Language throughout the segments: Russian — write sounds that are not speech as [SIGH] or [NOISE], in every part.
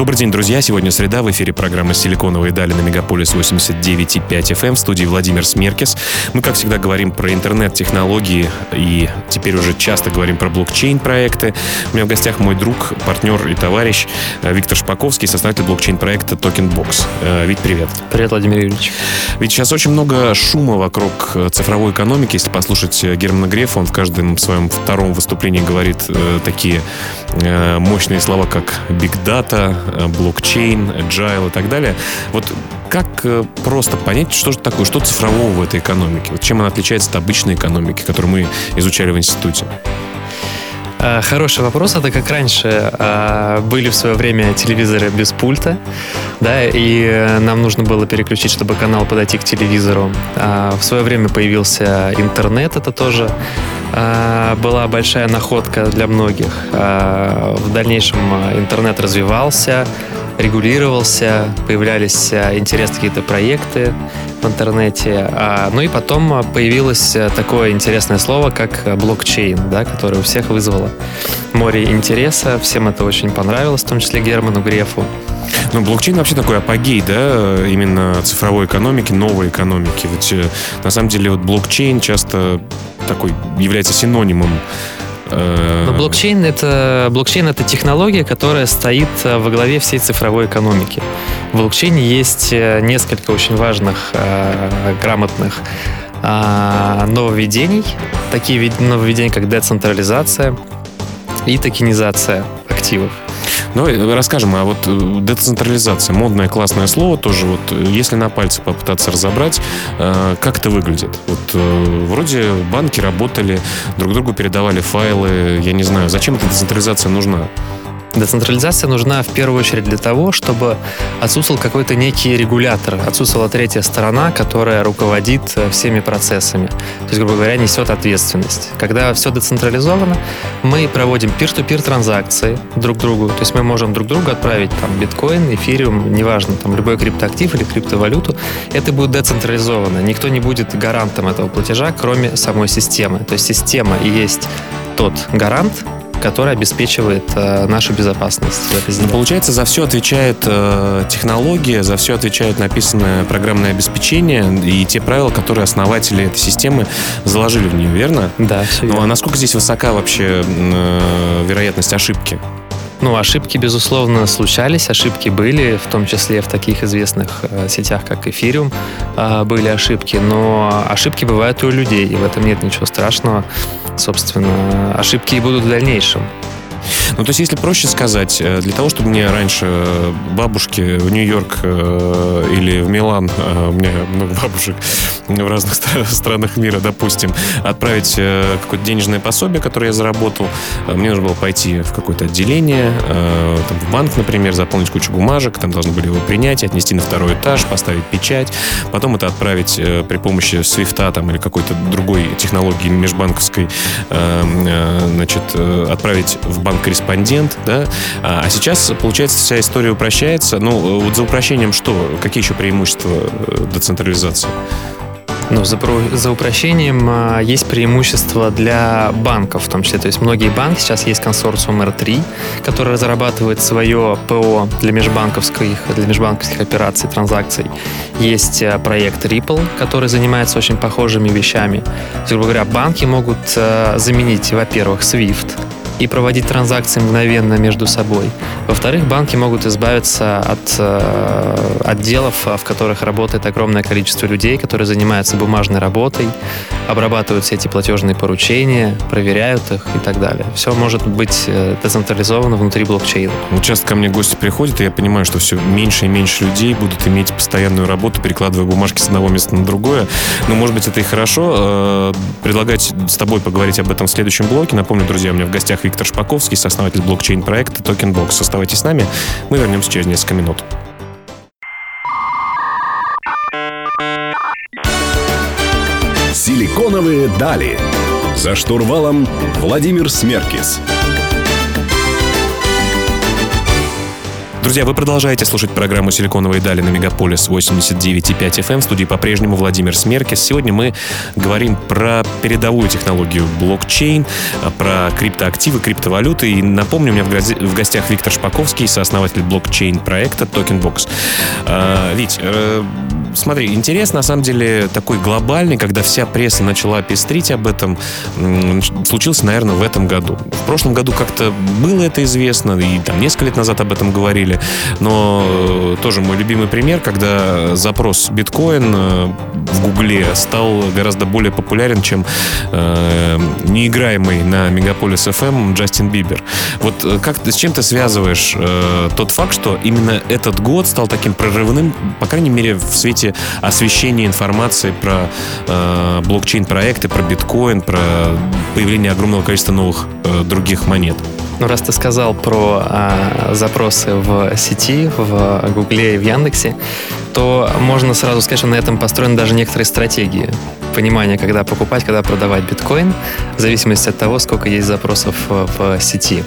Добрый день, друзья. Сегодня среда. В эфире программа «Силиконовые дали» на Мегаполис 89,5 FM. Эм. В студии Владимир Смеркис. Мы, как всегда, говорим про интернет-технологии и теперь уже часто говорим про блокчейн-проекты. У меня в гостях мой друг, партнер и товарищ э, Виктор Шпаковский, создатель блокчейн-проекта TokenBox. Э, Вить, привет. Привет, Владимир Юрьевич. Ведь сейчас очень много шума вокруг э, цифровой экономики. Если послушать Германа Грефа, он в каждом своем втором выступлении говорит такие мощные слова, как «big data», Э, блокчейн, agile и так далее. Вот как э, просто понять, что же такое, что цифрового в этой экономике? Вот чем она отличается от обычной экономики, которую мы изучали в институте? Э, хороший вопрос. Это как раньше были в свое время телевизоры без пульта, да, и нам нужно было переключить, чтобы канал подойти к телевизору. А в свое время появился интернет, это тоже была большая находка для многих. В дальнейшем интернет развивался, регулировался, появлялись интересные какие-то проекты в интернете. Ну и потом появилось такое интересное слово, как блокчейн, да, которое у всех вызвало море интереса. Всем это очень понравилось, в том числе Герману Грефу. Ну, блокчейн вообще такой апогей, да, именно цифровой экономики, новой экономики. Ведь э, на самом деле вот блокчейн часто такой является синонимом но блокчейн это, блокчейн это технология, которая стоит э, во главе всей цифровой экономики. В блокчейне есть несколько очень важных, грамотных нововведений. Такие нововведения, как децентрализация и токенизация активов. Давай расскажем, а вот э, децентрализация, модное классное слово тоже, вот э, если на пальце попытаться разобрать, э, как это выглядит? Вот вроде банки работали, друг другу передавали файлы, я не знаю, зачем эта децентрализация нужна? Децентрализация нужна в первую очередь для того, чтобы отсутствовал какой-то некий регулятор, отсутствовала третья сторона, которая руководит э, всеми процессами. То есть, грубо говоря, несет ответственность. Когда все децентрализовано, мы проводим peer-to-peer транзакции друг другу. То есть мы можем друг другу отправить там биткоин, эфириум, неважно, там любой криптоактив или криптовалюту. Это будет децентрализовано. Никто не будет гарантом этого платежа, кроме самой системы. То есть система и есть тот гарант, который обеспечивает э, нашу безопасность. Ну, получается, за все отвечает э, технология, за все отвечает написанное программное обеспечение и те правила, которые основатели этой системы заложили в нее, верно? Да, все Ну, а насколько здесь высока вообще э, вероятность ошибки? Ну, ошибки, безусловно, случались, ошибки были, в том числе в таких известных э, сетях, как Эфириум, э, были ошибки, но ошибки бывают и у людей, и в этом нет ничего страшного. Собственно, ошибки и будут в дальнейшем. Ну, то есть, если проще сказать, э, для того, чтобы мне раньше э, бабушки в Нью-Йорк э, или в Милан, у меня много [LAUGHS] бабушек в разных [LAUGHS] странах мира, допустим, отправить какое-то денежное пособие, которое я заработал, мне нужно было пойти в какое-то отделение, там, в банк, например, заполнить кучу бумажек, там должны были его принять, отнести на второй этаж, поставить печать, потом это отправить при помощи свифта там, или какой-то другой технологии межбанковской, значит, отправить в банк корреспондент, да, а, а сейчас, получается, вся история упрощается. Ну, вот за упрощением что? Какие еще преимущества э, децентрализации? Ну, за, за упрощением а, есть преимущество для банков в том числе. То есть многие банки, сейчас есть консорциум R3, который разрабатывает свое ПО для межбанковских, для межбанковских операций, транзакций. Есть а, проект Ripple, который занимается очень похожими вещами. То есть, грубо говоря, банки могут а, заменить, во-первых, SWIFT, и проводить транзакции мгновенно между собой. Во-вторых, банки могут избавиться от э, отделов, в которых работает огромное количество людей, которые занимаются бумажной работой, обрабатывают все эти платежные поручения, проверяют их и так далее. Все может быть э, децентрализовано внутри блокчейна. Вот часто ко мне гости приходят, и я понимаю, что все меньше и меньше людей будут иметь постоянную работу, перекладывая бумажки с одного места на другое. Но, может быть, это и хорошо. Э, предлагать с тобой поговорить об этом в следующем блоке. Напомню, друзья, у меня в гостях Шпаковский, сооснователь блокчейн-проекта TokenBox. Оставайтесь с нами, мы вернемся через несколько минут. Силиконовые дали. За штурвалом Владимир Смеркис. Друзья, вы продолжаете слушать программу «Силиконовые дали» на Мегаполис 89,5 FM. В студии по-прежнему Владимир Смеркис. Сегодня мы говорим про передовую технологию блокчейн, про криптоактивы, криптовалюты. И напомню, у меня в гостях Виктор Шпаковский, сооснователь блокчейн-проекта TokenBox. А, Вить, э, смотри, интерес на самом деле такой глобальный, когда вся пресса начала пестрить об этом, случился, наверное, в этом году. В прошлом году как-то было это известно, и там несколько лет назад об этом говорили, но э, тоже мой любимый пример, когда запрос биткоин э, в Гугле стал гораздо более популярен, чем э, неиграемый на Мегаполис FM Джастин Бибер. Вот э, как с чем ты связываешь э, тот факт, что именно этот год стал таким прорывным, по крайней мере, в свете освещения информации про э, блокчейн-проекты, про биткоин, про появление огромного количества новых э, других монет? Ну, раз ты сказал про а, запросы в сети, в Гугле и в Яндексе, то можно сразу сказать, что на этом построены даже некоторые стратегии. Понимание, когда покупать, когда продавать биткоин, в зависимости от того, сколько есть запросов в, в сети.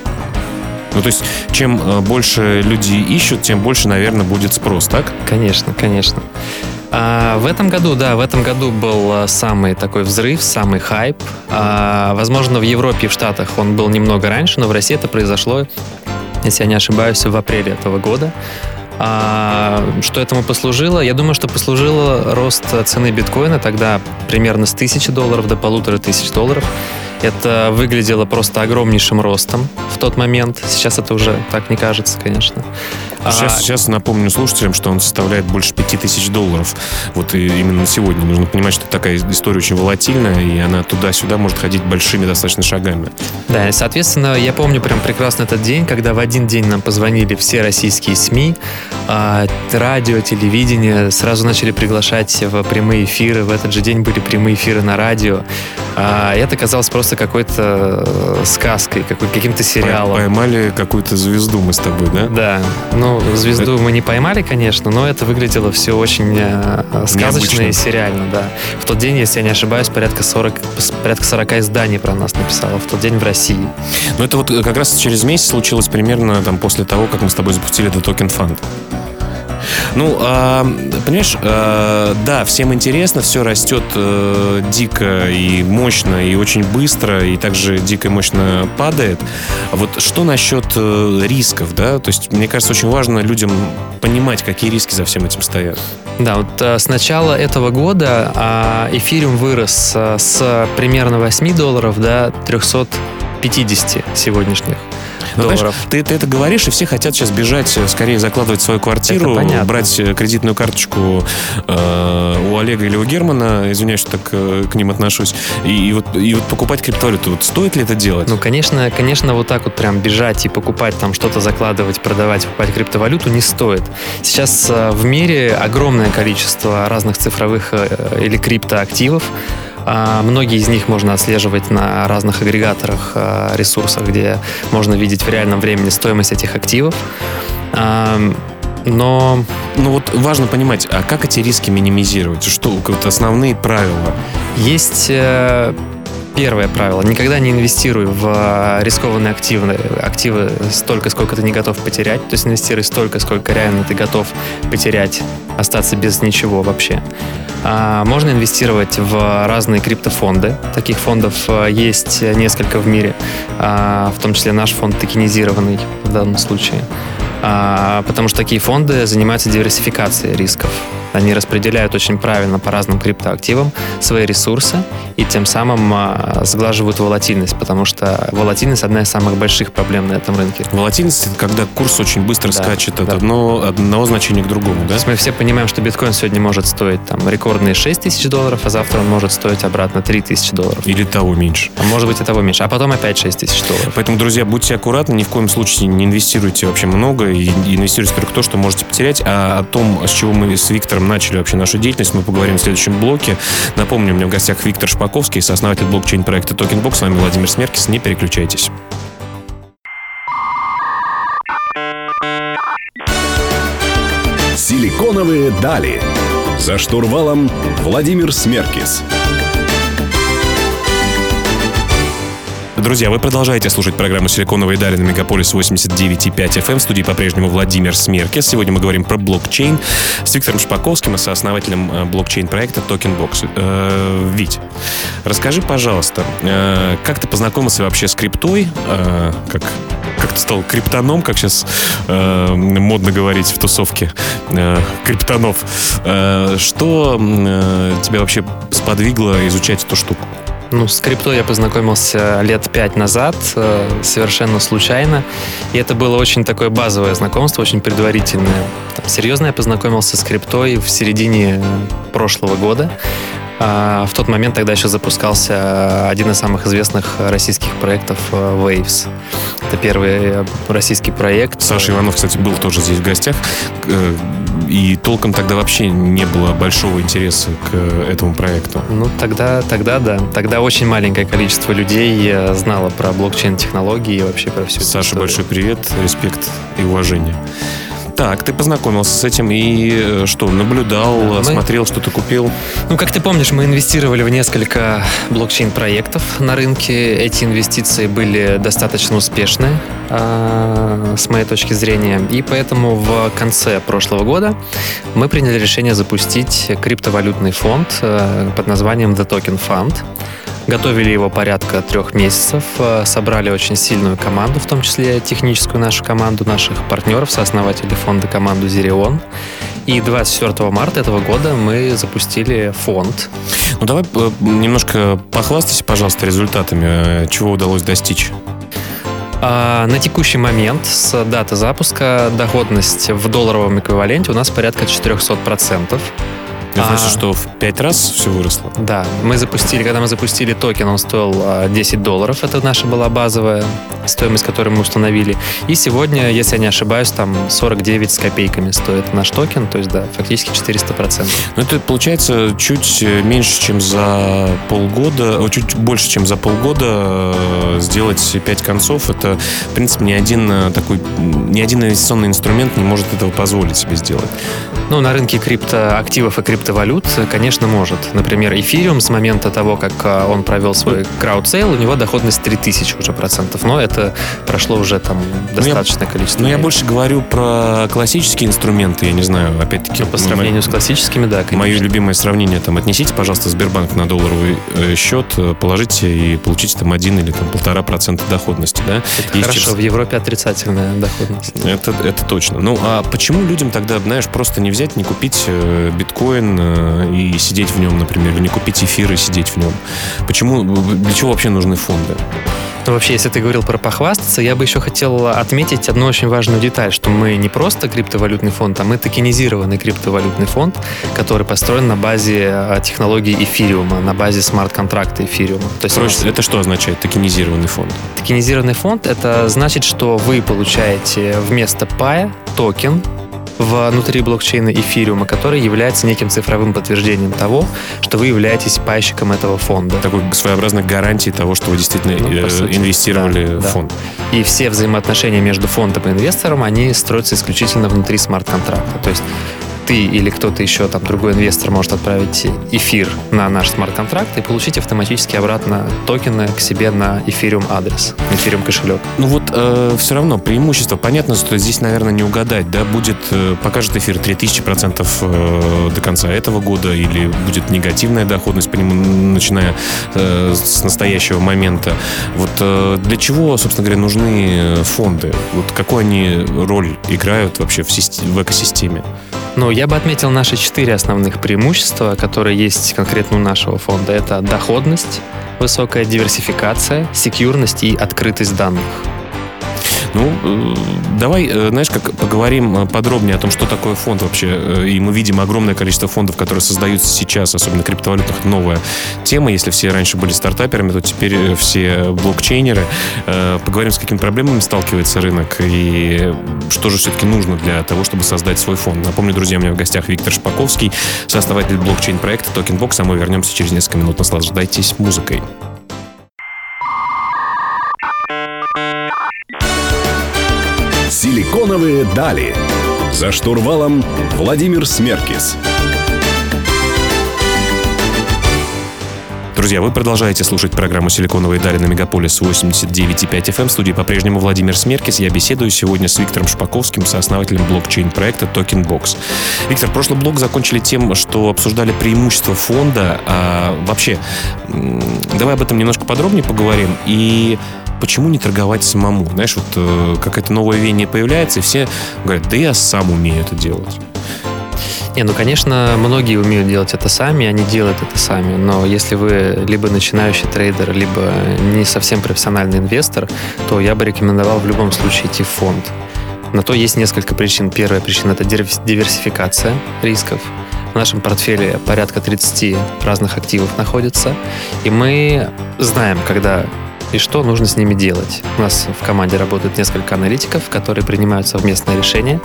Ну, то есть, чем э, больше люди ищут, тем больше, наверное, будет спрос, так? Конечно, конечно. А в этом году, да, в этом году был а, самый такой взрыв, самый хайп. А, возможно, в Европе и в Штатах он был немного раньше, но в России это произошло, если я не ошибаюсь, в апреле этого года. А, что этому послужило? Я думаю, что послужило рост цены биткоина тогда примерно с тысячи долларов до полутора тысяч долларов. Это выглядело просто огромнейшим ростом в тот момент. Сейчас это уже так не кажется, конечно. Сейчас, а... сейчас напомню слушателям, что он составляет больше 5000 долларов. Вот и именно на сегодня. Нужно понимать, что такая история очень волатильная, и она туда-сюда может ходить большими достаточно шагами. Да, и, соответственно, я помню прям прекрасно этот день, когда в один день нам позвонили все российские СМИ, а, радио, телевидение, сразу начали приглашать в прямые эфиры. В этот же день были прямые эфиры на радио. А, это казалось просто сказкой, э, сказкой, каким-то сериалом. Поймали какую-то звезду мы с тобой, да? Да. Ну, звезду это... мы не поймали, конечно, но это выглядело все очень э, сказочно Необычно. и сериально, да. В тот день, если я не ошибаюсь, порядка 40, порядка 40 изданий про нас написало в тот день в России. Ну, это вот как раз через месяц случилось примерно там после того, как мы с тобой запустили The Token Fund. Ну, а, понимаешь, а, да, всем интересно, все растет а, дико и мощно, и очень быстро, и также дико и мощно падает. Вот что насчет а, рисков, да? То есть, мне кажется, очень важно людям понимать, какие риски за всем этим стоят. Да, вот а, с начала этого года а, эфириум вырос а, с примерно 8 долларов до 350 сегодняшних. Ну, долларов. Ты, ты это говоришь, и все хотят сейчас бежать, э, скорее закладывать свою квартиру, брать э, кредитную карточку э, у Олега или у Германа, извиняюсь, что так э, к ним отношусь, и, и, вот, и вот покупать криптовалюту. Вот стоит ли это делать? Ну, конечно, конечно, вот так вот прям бежать и покупать там что-то, закладывать, продавать, покупать криптовалюту не стоит. Сейчас э, в мире огромное количество разных цифровых э, или криптоактивов, многие из них можно отслеживать на разных агрегаторах, а, ресурсах, где можно видеть в реальном времени стоимость этих активов. Но... Ну вот важно понимать, а как эти риски минимизировать? Что вот основные правила? Есть э, Первое правило. Никогда не инвестируй в э, рискованные активы, активы столько, сколько ты не готов потерять. То есть инвестируй столько, сколько реально ты готов потерять, остаться без ничего вообще. А, можно инвестировать в разные криптофонды. Таких фондов э, есть несколько в мире, а, в том числе наш фонд токенизированный в данном случае. А, потому что такие фонды занимаются диверсификацией рисков. Они распределяют очень правильно по разным криптоактивам свои ресурсы и тем самым а, сглаживают волатильность, потому что волатильность одна из самых больших проблем на этом рынке. Волатильность это когда курс очень быстро да, скачет от да. одного, одного значения к другому, да? То есть мы все понимаем, что биткоин сегодня может стоить там рекордные 6 тысяч долларов, а завтра он может стоить обратно 3 тысячи долларов. Или того меньше. А может быть и того меньше, а потом опять 6 тысяч долларов. Поэтому, друзья, будьте аккуратны, ни в коем случае не инвестируйте вообще много и инвестируйте только то, что можете потерять, а о том, с чего мы с Виктором начали вообще нашу деятельность, мы поговорим в следующем блоке. Напомню, у меня в гостях Виктор Шпаковский, сооснователь блокчейн-проекта TokenBox. С вами Владимир Смеркис. Не переключайтесь. Силиконовые дали. За штурвалом Владимир Смеркис. Друзья, вы продолжаете слушать программу «Силиконовые дали» на Мегаполис 89,5 FM. Эм. В студии по-прежнему Владимир Смеркес. Сегодня мы говорим про блокчейн с Виктором Шпаковским и сооснователем э, блокчейн-проекта TokenBox. Э, Вить, расскажи, пожалуйста, э, как ты познакомился вообще с криптой? Как, как ты стал криптоном, как сейчас модно говорить в тусовке криптонов. Что тебя вообще сподвигло изучать эту штуку? Ну, с криптой я познакомился лет пять назад, э, совершенно случайно. И это было очень такое базовое знакомство, очень предварительное. Там, серьезно я познакомился с криптой в середине прошлого года. А в тот момент тогда еще запускался один из самых известных российских проектов э, Waves. Это первый российский проект. Саша Иванов, кстати, был тоже здесь в гостях. Э, и толком тогда вообще не было большого интереса к этому проекту. Ну, тогда, тогда да. Тогда очень маленькое количество людей э, знало про блокчейн-технологии и вообще про все Саша, большой привет, респект и уважение. Так, ты познакомился с этим и э, что, наблюдал, да, мы... смотрел, что ты купил? Ну, как ты помнишь, мы инвестировали в несколько блокчейн-проектов на рынке. Эти инвестиции были достаточно успешны, э, с моей точки зрения. И поэтому в конце прошлого года мы приняли решение запустить криптовалютный фонд э, под названием The Token Fund. Готовили его порядка трех месяцев, э, собрали очень сильную команду, в том числе техническую нашу команду, наших партнеров, сооснователей фонда команду Зирион. И 24 марта этого года мы запустили фонд. Ну давай э, немножко похвастайся, пожалуйста, результатами, чего удалось достичь. А, на текущий момент с даты запуска доходность в долларовом эквиваленте у нас порядка 400%. Это значит, а, что в 5 раз все выросло? Да. Мы запустили, когда мы запустили токен, он стоил 10 а, долларов. Это наша была базовая стоимость, которую мы установили. И сегодня, если я не ошибаюсь, там 49 с копейками стоит наш токен. То есть, да, фактически 400%. Ну, это получается чуть меньше, чем за полгода, чуть больше, чем за полгода э, сделать 5 концов. Это, в принципе, ни один э, такой, ни один инвестиционный инструмент не может этого позволить себе сделать. Ну, на рынке криптоактивов и криптовалют криптовалют, конечно, может. Например, эфириум с момента того, как а, он провел свой краудсейл, у него доходность 3000 уже процентов. Но это прошло уже там достаточное ну, количество. Но я больше говорю про классические инструменты, я не знаю, опять-таки. Ну, по сравнению с классическими, да, конечно. Мое любимое сравнение, там, отнесите, пожалуйста, Сбербанк на долларовый э, счет, э, положите и получите там один или там полтора процента доходности, да? Это Есть хорошо, в Европе отрицательная доходность. Это, это точно. Ну, а почему людям тогда, знаешь, просто не взять, не купить э, биткоин, Э, и сидеть в нем, например, или не купить эфир и сидеть в нем? Почему, для чего вообще нужны фонды? Ну, вообще, если ты говорил про похвастаться, я бы еще хотел отметить одну очень важную деталь, что мы не просто криптовалютный фонд, а мы токенизированный криптовалютный фонд, который построен на базе э, технологии эфириума, на базе смарт-контракта эфириума. То есть Проще, нас... это что означает, токенизированный фонд? Токенизированный фонд — это значит, что вы получаете вместо пая токен, внутри блокчейна эфириума, который является неким цифровым подтверждением того, что вы являетесь пайщиком этого фонда. Такой своеобразной гарантией того, что вы действительно ну, э, сути, инвестировали да, в фонд. Да. И все взаимоотношения между фондом и инвестором, они строятся исключительно внутри смарт-контракта. То есть ты или кто-то еще, там, другой инвестор может отправить эфир на наш смарт-контракт и получить автоматически обратно токены к себе на эфириум адрес, эфириум кошелек. Ну вот э, все равно преимущество, понятно, что здесь, наверное, не угадать, да, будет, э, покажет эфир 3000% э, до конца этого года или будет негативная доходность по нему, начиная э, с настоящего момента. Вот э, для чего, собственно говоря, нужны фонды? Вот какую они роль играют вообще в, в экосистеме? Ну, я бы отметил наши четыре основных преимущества, которые есть конкретно у нашего фонда. Это доходность, высокая диверсификация, секьюрность и открытость данных. Ну, э, давай, э, знаешь, как поговорим э, подробнее о том, что такое фонд вообще. И мы видим огромное количество фондов, которые создаются сейчас, особенно криптовалютных, новая тема. Если все раньше были стартаперами, то теперь все блокчейнеры. Поговорим, с какими проблемами сталкивается рынок и что же все-таки нужно для того, чтобы создать свой фонд. Напомню, друзья, у меня в гостях Виктор Шпаковский, сооснователь блокчейн-проекта Tokenbox, а мы вернемся через несколько минут. Наслаждайтесь музыкой. Силиконовые дали. За штурвалом Владимир Смеркис. Друзья, вы продолжаете слушать программу «Силиконовые дали» на Мегаполис 89.5 FM. В студии по-прежнему Владимир Смеркис. Я беседую сегодня с Виктором Шпаковским, сооснователем блокчейн-проекта TokenBox. Виктор, прошлый блок закончили тем, что обсуждали преимущества фонда. А вообще, давай об этом немножко подробнее поговорим. И почему не торговать самому? Знаешь, вот э, какая-то новая веяние появляется, и все говорят, да я сам умею это делать. Не, ну, конечно, многие умеют делать это сами, они делают это сами, но если вы либо начинающий трейдер, либо не совсем профессиональный инвестор, то я бы рекомендовал в любом случае идти в фонд. На то есть несколько причин. Первая причина – это диверсификация рисков. В нашем портфеле порядка 30 разных активов находится, и мы знаем, когда и что нужно с ними делать. У нас в команде работают несколько аналитиков, которые принимают совместные решения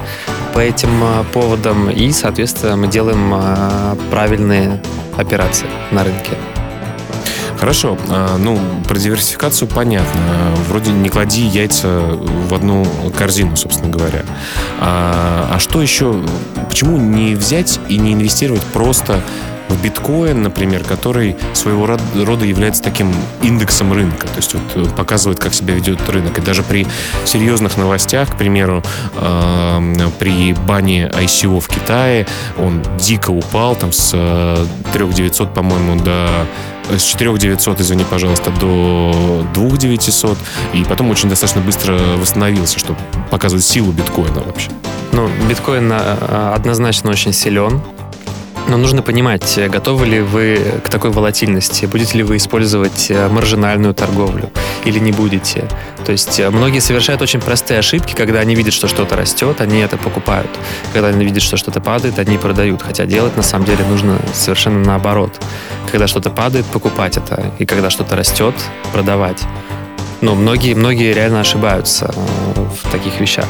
по этим а, поводам, и, соответственно, мы делаем а, правильные операции на рынке. Хорошо. А, ну, про диверсификацию понятно. Вроде не клади яйца в одну корзину, собственно говоря. А, а что еще? Почему не взять и не инвестировать просто в биткоин, например, который своего рода является таким индексом рынка, то есть вот э, показывает, как себя ведет рынок. И даже при серьезных новостях, к примеру, э, при бане ICO в Китае, он дико упал, там с 3900, э, по-моему, до с 4900, извини, пожалуйста, до 2900, и потом очень достаточно быстро восстановился, что показывает силу биткоина вообще. Ну, биткоин э, однозначно очень силен. Но нужно понимать, готовы ли вы к такой волатильности, будете ли вы использовать э, маржинальную торговлю или не будете. То есть э, многие совершают очень простые ошибки, когда они видят, что что-то растет, они это покупают. Когда они видят, что что-то падает, они продают. Хотя делать на самом деле нужно совершенно наоборот. Когда что-то падает, покупать это. И когда что-то растет, продавать. Но многие, многие реально ошибаются э, в таких вещах.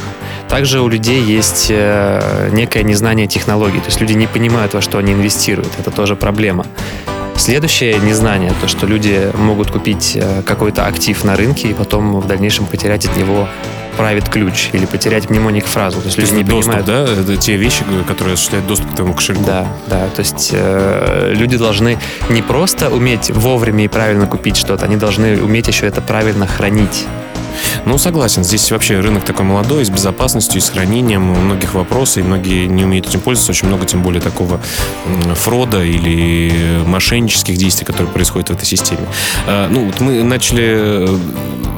Также у людей есть э, некое незнание технологий, то есть люди не понимают, во что они инвестируют. Это тоже проблема. Следующее незнание, то, что люди могут купить э, какой-то актив на рынке и потом в дальнейшем потерять от него правит ключ или потерять мнемоник фразу. То есть люди не доступ, понимают. да? Это те вещи, которые осуществляют доступ к твоему кошельку. Да, да. То есть э, люди должны не просто уметь вовремя и правильно купить что-то, они должны уметь еще это правильно хранить. Ну, согласен. Здесь вообще рынок такой молодой, с безопасностью и с хранением. Многих вопросы, и многие не умеют этим пользоваться. Очень много, тем более, такого fraud а или мошеннических действий, которые происходят в этой системе. А, ну, вот мы начали э,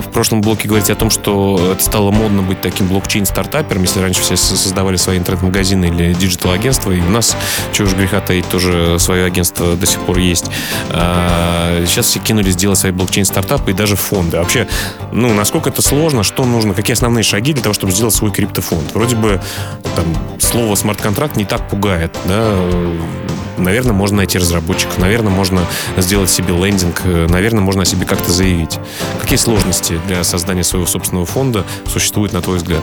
в прошлом блоке говорить о том, что это стало модно быть таким блокчейн-стартапером, если раньше все создавали свои интернет-магазины или digital-агентства, и у нас, чего уж греха таить, тоже свое агентство до сих пор есть. А, сейчас все кинулись делать свои блокчейн-стартапы и даже фонды. Вообще, ну, насколько это сложно, что нужно, какие основные шаги для того, чтобы сделать свой криптофонд? Вроде бы там, слово смарт-контракт не так пугает, да, наверное, можно найти разработчиков, наверное, можно сделать себе лендинг, наверное, можно о себе как-то заявить. Какие сложности для создания своего собственного фонда существуют, на твой взгляд?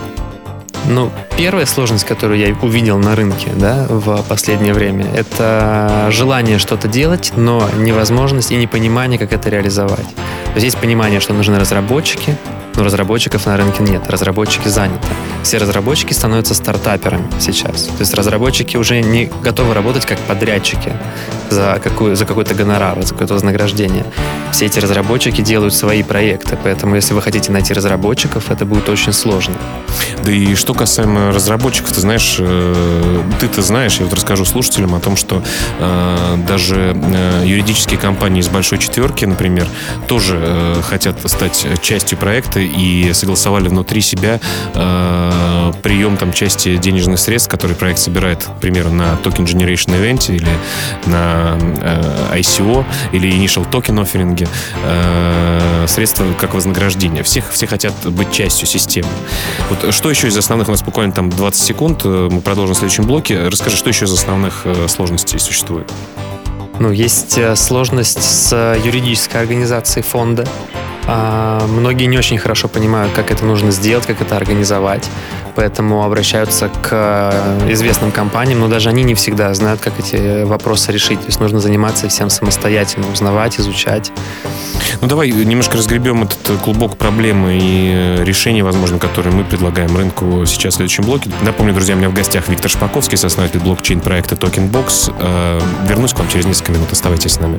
Ну, первая сложность, которую я увидел на рынке да, в последнее время, это желание что-то делать, но невозможность и непонимание, как это реализовать. Есть понимание, что нужны разработчики, но разработчиков на рынке нет, разработчики заняты. Все разработчики становятся стартаперами сейчас. То есть разработчики уже не готовы работать как подрядчики за, какую, за какой-то гонорар, за какое-то вознаграждение. Все эти разработчики делают свои проекты, поэтому если вы хотите найти разработчиков, это будет очень сложно. Да и что касаемо разработчиков, ты знаешь, э, ты-то знаешь, я вот расскажу слушателям о том, что э, даже э, юридические компании из большой четверки, например, тоже э, хотят стать частью проекта и согласовали внутри себя э, прием там части денежных средств, которые проект собирает, к примеру, на Token Generation Event или на э, ICO или Initial Token Offering, э, средства как вознаграждение. Всех, все хотят быть частью системы. Вот что еще из основных, у нас буквально там 20 секунд, э, мы продолжим в следующем блоке. Расскажи, что еще из основных э, сложностей существует? Ну, есть э, сложность с юридической организацией фонда. А, многие не очень хорошо понимают, как это нужно сделать, как это организовать, поэтому обращаются к э, известным компаниям, но даже они не всегда знают, как эти вопросы решить. То есть нужно заниматься всем самостоятельно, узнавать, изучать. Ну давай немножко разгребем этот клубок проблемы и э, решений, возможно, которые мы предлагаем рынку сейчас в следующем блоке. Напомню, друзья, у меня в гостях Виктор Шпаковский, сооснователь блокчейн проекта TokenBox. Э, вернусь к вам через несколько минут. Оставайтесь с нами.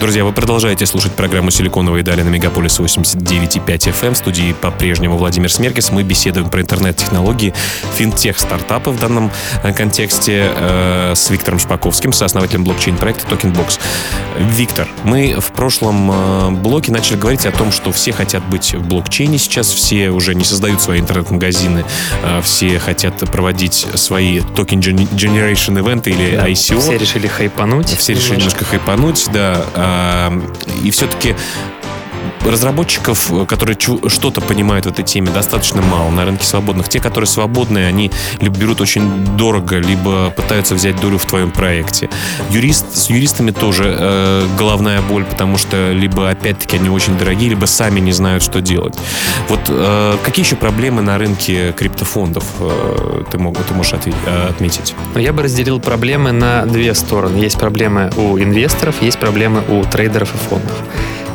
Друзья, вы продолжаете слушать программу «Силиконовые дали» на Мегаполис 89,5 FM. В студии по-прежнему Владимир Смеркис. Мы беседуем про интернет-технологии, финтех-стартапы в данном э, контексте э, с Виктором Шпаковским, сооснователем блокчейн-проекта TokenBox. Виктор, мы в прошлом э, блоке начали говорить о том, что все хотят быть в блокчейне сейчас, все уже не создают свои интернет-магазины, э, все хотят проводить свои токен generation ивенты или да, ICO. Все решили хайпануть. Все решили немножко хайпануть, да и все-таки разработчиков, которые что-то понимают в этой теме, достаточно мало на рынке свободных. Те, которые свободные, они либо берут очень дорого, либо пытаются взять долю в твоем проекте. Юрист, с юристами тоже э, головная боль, потому что либо, опять-таки, они очень дорогие, либо сами не знают, что делать. Вот э, какие еще проблемы на рынке криптофондов э, ты, мог, ты можешь ответь, э, отметить? Ну, я бы разделил проблемы на две стороны. Есть проблемы у инвесторов, есть проблемы у трейдеров и фондов.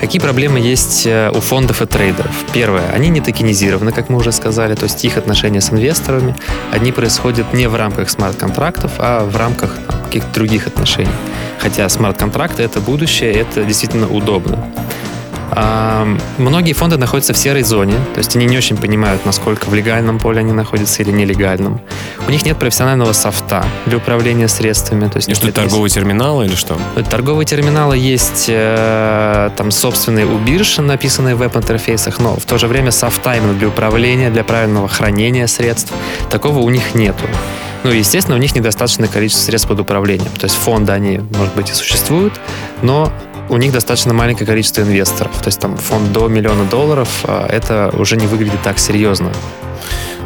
Какие проблемы есть э, у фондов и трейдеров? Первое, они не токенизированы, как мы уже сказали, то есть их отношения с инвесторами, они происходят не в рамках смарт-контрактов, а в рамках каких-то других отношений. Хотя смарт-контракты — это будущее, это действительно удобно. Многие фонды находятся в серой зоне, то есть они не очень понимают, насколько в легальном поле они находятся или нелегальном. У них нет профессионального софта для управления средствами. То есть и что, торговые терминалы или что? Торговые терминалы есть э, там собственные у бирж, написанные в веб-интерфейсах, но в то же время софта именно для управления, для правильного хранения средств, такого у них нету. Ну, естественно, у них недостаточное количество средств под управлением. То есть фонды, они, может быть, и существуют, но у них достаточно маленькое количество инвесторов. То есть там фонд до миллиона долларов, а это уже не выглядит так серьезно.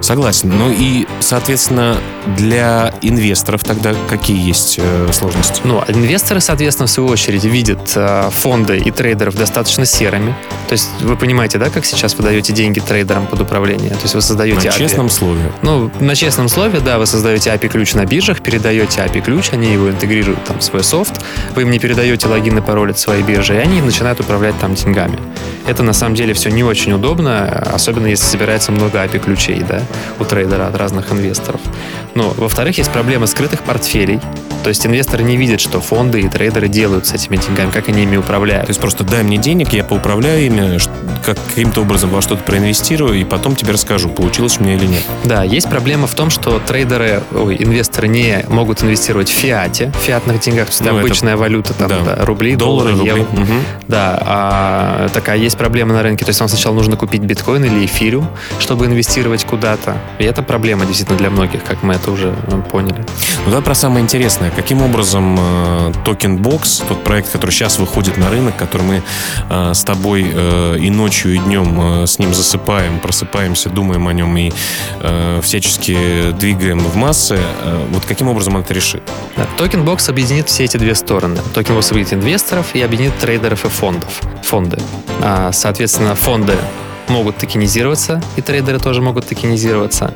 Согласен. Ну и, соответственно, для инвесторов тогда какие есть э, сложности? Ну, инвесторы, соответственно, в свою очередь видят э, фонды и трейдеров достаточно серыми. То есть вы понимаете, да, как сейчас вы даете деньги трейдерам под управление? То есть вы создаете На API. честном слове. Ну, на честном слове, да, вы создаете API-ключ на биржах, передаете API-ключ, они его интегрируют там в свой софт, вы им не передаете логин и пароль от своей биржи, и они начинают управлять там деньгами. Это на самом деле все не очень удобно, особенно если собирается много API-ключей, да у трейдера от разных инвесторов. Но, во-вторых, есть проблема скрытых портфелей. То есть инвесторы не видят, что фонды и трейдеры делают с этими деньгами, как они ими управляют. То есть просто дай мне денег, я поуправляю ими, как каким-то образом во что-то проинвестирую, и потом тебе расскажу, получилось у меня или нет. Да, есть проблема в том, что трейдеры, ой, инвесторы не могут инвестировать в фиате, в фиатных деньгах, то есть ну, обычная это... валюта, там, да. Да, рубли, доллары, доллары, евро. Угу. Да, а такая есть проблема на рынке, то есть вам сначала нужно купить биткоин или эфириум, чтобы инвестировать куда-то. И это проблема действительно для многих, как мы это уже поняли. Ну да, про самое интересное. Каким образом э, Token тот проект, который сейчас выходит на рынок, который мы э, с тобой э, и ночью, и днем э, с ним засыпаем, просыпаемся, думаем о нем и э, всячески двигаем в массы, э, вот каким образом он это решит? Да, Token объединит все эти две стороны. Token Box объединит инвесторов и объединит трейдеров и фондов. Фонды. А, соответственно, фонды могут токенизироваться, и трейдеры тоже могут токенизироваться.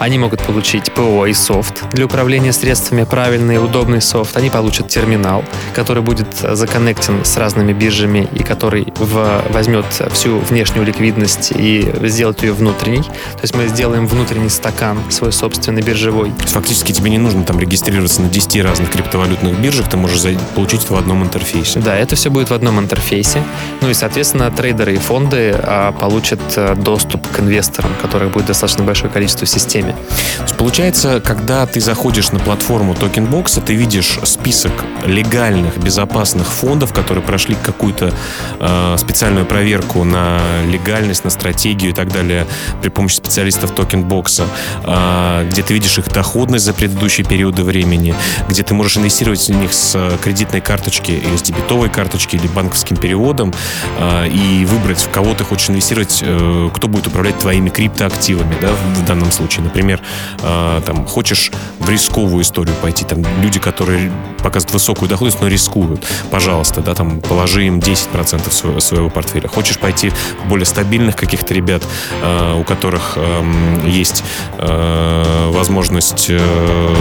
Они могут получить ПО и софт для управления средствами, правильный и удобный софт. Они получат терминал, который будет законнектен с разными биржами и который в, возьмет всю внешнюю ликвидность и сделает ее внутренней. То есть мы сделаем внутренний стакан свой собственный биржевой. Фактически тебе не нужно там регистрироваться на 10 разных криптовалютных биржах, ты можешь получить это в одном интерфейсе. Да, это все будет в одном интерфейсе. Ну и, соответственно, трейдеры и фонды а, получат а, доступ к инвесторам, которых будет достаточно большое количество в системе деньгами. То есть получается, когда ты заходишь на платформу TokenBox, ты видишь список легальных, безопасных фондов, которые прошли какую-то э, специальную проверку на легальность, на стратегию и так далее при помощи специалистов TokenBox, э, где ты видишь их доходность за предыдущие периоды времени, где ты можешь инвестировать в них с кредитной карточки или с дебетовой карточки или банковским переводом э, и выбрать, в кого ты хочешь инвестировать, э, кто будет управлять твоими криптоактивами, да, в данном случае, например например, э, там, хочешь в рисковую историю пойти, там, люди, которые показывают высокую доходность, но рискуют, пожалуйста, да, там, положи им 10% своего, своего портфеля. Хочешь пойти в более стабильных каких-то ребят, э, у которых э, есть э, возможность э,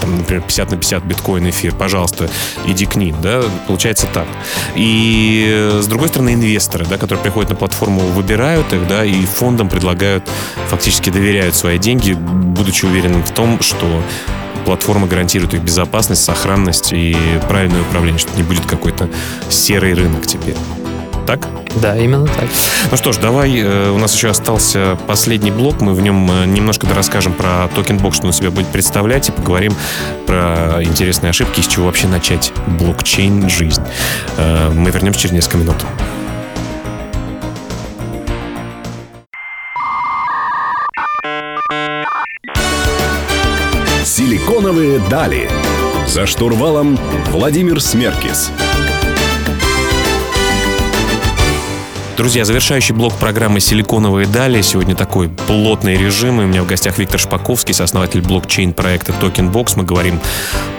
там, например, 50 на 50 биткоин, эфир, пожалуйста, иди к ним, да, получается так. И э, с другой стороны, инвесторы, да, которые приходят на платформу, выбирают их, да, и фондам предлагают, фактически доверяют свои деньги, будучи уверенным в том, что платформа гарантирует их безопасность, сохранность и правильное управление, что не будет какой-то серый рынок теперь. Так? Да, именно так. Ну что ж, давай, э, у нас еще остался последний блок, мы в нем э, немножко расскажем про Tokenbox, что он себя будет представлять, и поговорим про интересные ошибки, с чего вообще начать блокчейн жизнь. Э, мы вернемся через несколько минут. Силиконовые дали. За штурвалом Владимир Смеркис. Друзья, завершающий блок программы «Силиконовые дали». Сегодня такой плотный режим. И у меня в гостях Виктор Шпаковский, сооснователь блокчейн-проекта TokenBox. Мы говорим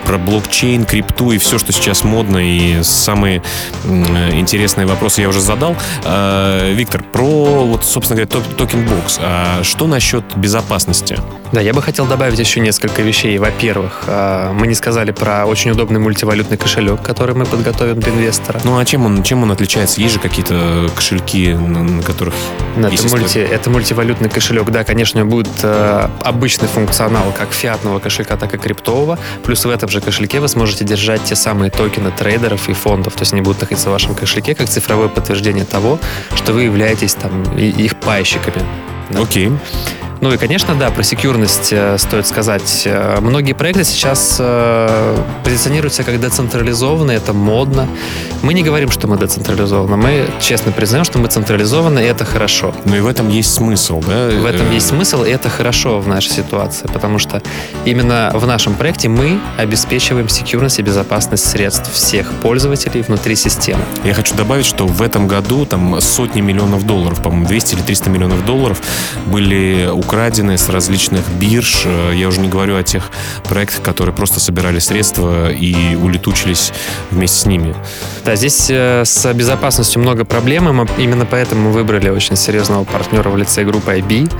про блокчейн, крипту и все, что сейчас модно. И самые интересные вопросы я уже задал. А, Виктор, про, вот, собственно говоря, TokenBox. А что насчет безопасности? Да, я бы хотел добавить еще несколько вещей. Во-первых, а, мы не сказали про очень удобный мультивалютный кошелек, который мы подготовим для инвестора. Ну а чем он, чем он отличается? Есть же какие-то кошельки на которых да, это, мульти, это мультивалютный кошелек. Да, конечно, будет э, обычный функционал как фиатного кошелька, так и криптового. Плюс в этом же кошельке вы сможете держать те самые токены трейдеров и фондов. То есть они будут находиться в вашем кошельке как цифровое подтверждение того, что вы являетесь там их пайщиками. Да? Окей. Ну и, конечно, да, про секьюрность э, стоит сказать. Э, многие проекты сейчас э, позиционируются как децентрализованные, это модно. Мы не говорим, что мы децентрализованы. Мы честно признаем, что мы централизованы, и это хорошо. Но и в этом есть смысл, да? В этом есть смысл, и это хорошо в нашей ситуации, потому что именно в нашем проекте мы обеспечиваем секьюрность и безопасность средств всех пользователей внутри системы. Я хочу добавить, что в этом году там сотни миллионов долларов, по-моему, 200 или 300 миллионов долларов были украдены с различных бирж. Э, я уже не говорю о тех проектах, которые просто собирали средства и улетучились вместе с ними. Да, здесь э, с безопасностью много проблем, и именно поэтому мы выбрали очень серьезного партнера в лице группы IB.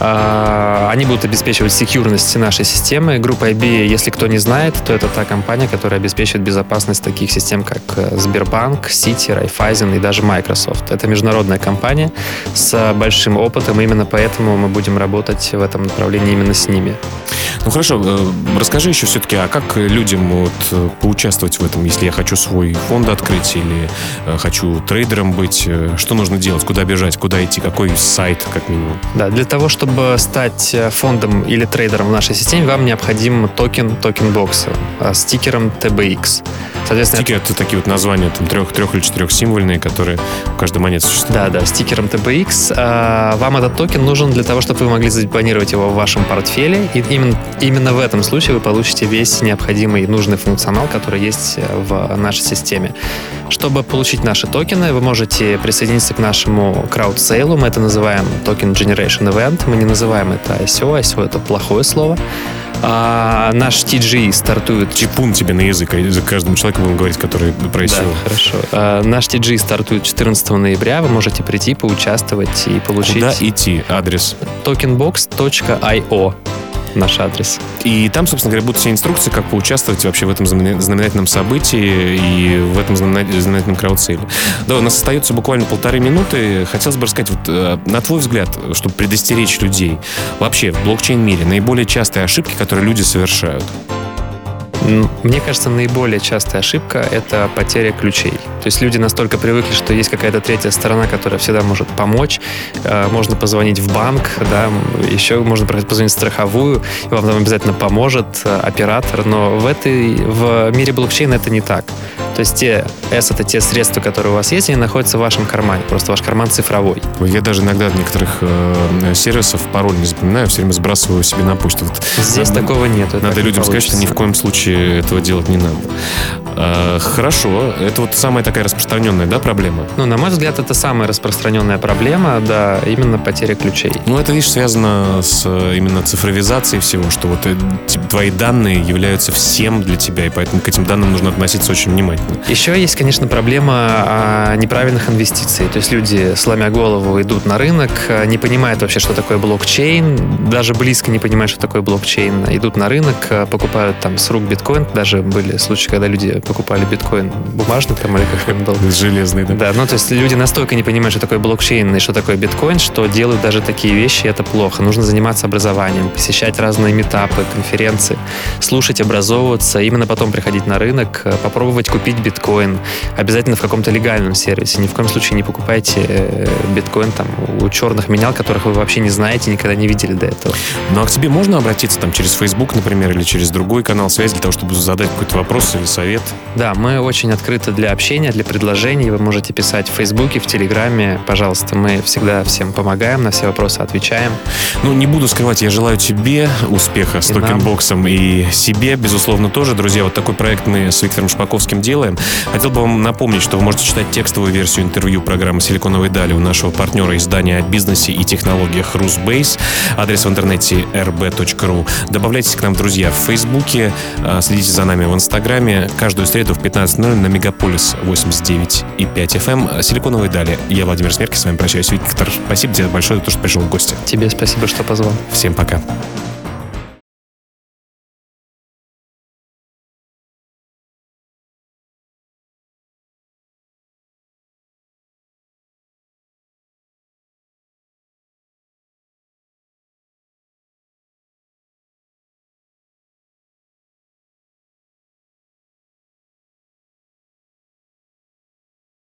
А, они будут обеспечивать секьюрность нашей системы. Группа IB, если кто не знает, то это та компания, которая обеспечивает безопасность таких систем, как э, Сбербанк, Сити, Райфайзен и даже Microsoft. Это международная компания с большим опытом, именно поэтому мы будем работать в этом направлении именно с ними. Ну хорошо, э, расскажи еще все-таки, а как людям вот э, поучаствовать в этом, если я хочу свой фонд открыть или хочу трейдером быть, что нужно делать, куда бежать, куда идти, какой сайт, как минимум? Да, для того, чтобы чтобы стать э, фондом или трейдером в нашей системе, вам необходим токен Tokenbox а э, с стикером TBX. Соответственно, Стикеры это такие вот названия, там трех, трех или четырех символьные, которые в каждой монете существуют. Да, да, стикером TBX. А, вам этот токен нужен для того, чтобы вы могли задепонировать его в вашем портфеле. И именно, именно в этом случае вы получите весь необходимый и нужный функционал, который есть э, в нашей системе. Чтобы получить наши токены, вы можете присоединиться к нашему краудсейлу. Мы это называем Token Generation Event. Мы не называем это ICO. ICO — это плохое слово. А, наш TGE стартует... Типун тебе на язык, а за каждому человеку будем говорить, который про ICO. Да, хорошо. А, наш TGE стартует 14 ноября. Вы можете прийти, поучаствовать и получить... Куда идти? Адрес? tokenbox.io наш адрес. И там, собственно говоря, будут все инструкции, как поучаствовать вообще в этом знаменательном событии и в этом знаменательном краудсейле. Да, у нас остается буквально полторы минуты. Хотелось бы рассказать, вот, э, на твой взгляд, чтобы предостеречь людей, вообще в блокчейн-мире наиболее частые ошибки, которые люди совершают? Мне кажется, наиболее частая ошибка — это потеря ключей. То есть люди настолько привыкли, что есть какая-то третья сторона, которая всегда может помочь. Э, можно позвонить в банк, да, еще можно позвонить в страховую, и вам там обязательно поможет э, оператор. Но в, этой, в мире блокчейна это не так. То есть те S — это те средства, которые у вас есть, они находятся в вашем кармане. Просто ваш карман цифровой. Я даже иногда от некоторых э, сервисов пароль не запоминаю, все время сбрасываю себе на почту. Вот, Здесь надо, такого нет. Надо людям сказать, что ни в коем случае этого делать не надо. Э, хорошо. Это вот самая такая распространенная, да, проблема? Ну, на мой взгляд, это самая распространенная проблема, да, именно потеря ключей. Ну, это, видишь, связано с э, именно цифровизацией всего, что вот э, твои данные являются всем для тебя, и поэтому к этим данным нужно относиться очень внимательно. Еще есть, конечно, проблема а, неправильных инвестиций. То есть люди, сломя голову, идут на рынок, а, не понимают вообще, что такое блокчейн, даже близко не понимают, что такое блокчейн. Идут на рынок, а, покупают там с рук биткоин. Даже были случаи, когда люди покупали биткоин бумажный там или как он был. Железный, да. Да, ну то есть люди настолько не понимают, что такое блокчейн и что такое биткоин, что делают даже такие вещи, это плохо. Нужно заниматься образованием, посещать разные метапы, конференции, слушать, образовываться, именно потом приходить на рынок, э, попробовать купить биткоин. Обязательно в каком-то легальном сервисе. Ни в коем случае не покупайте э, биткоин там у черных менял, которых вы вообще не знаете, никогда не видели до этого. Ну а к тебе можно обратиться там через Facebook, например, или через другой канал связи для того, чтобы задать какой-то вопрос или совет? Да, мы очень открыты для общения, для предложений. Вы можете писать в Фейсбуке, в Телеграме. Пожалуйста, мы всегда всем помогаем, на все вопросы отвечаем. Ну, не буду скрывать, я желаю тебе успеха с И нам. токенбоксом и себе, безусловно, тоже. Друзья, вот такой проект мы с Виктором Шпаковским делаем. Хотел бы вам напомнить, что вы можете читать текстовую версию интервью программы «Силиконовые дали» у нашего партнера издания о бизнесе и технологиях Rusbase. Адрес в интернете rb.ru. Добавляйтесь к нам, друзья, в Фейсбуке, следите за нами в Инстаграме. Каждую среду в 15.00 на Мегаполис 89 и 5 FM. «Силиконовые дали». Я Владимир Смерки, с вами прощаюсь. Виктор, спасибо тебе большое за то, что пришел в гости. Тебе спасибо, что позвал. Всем пока.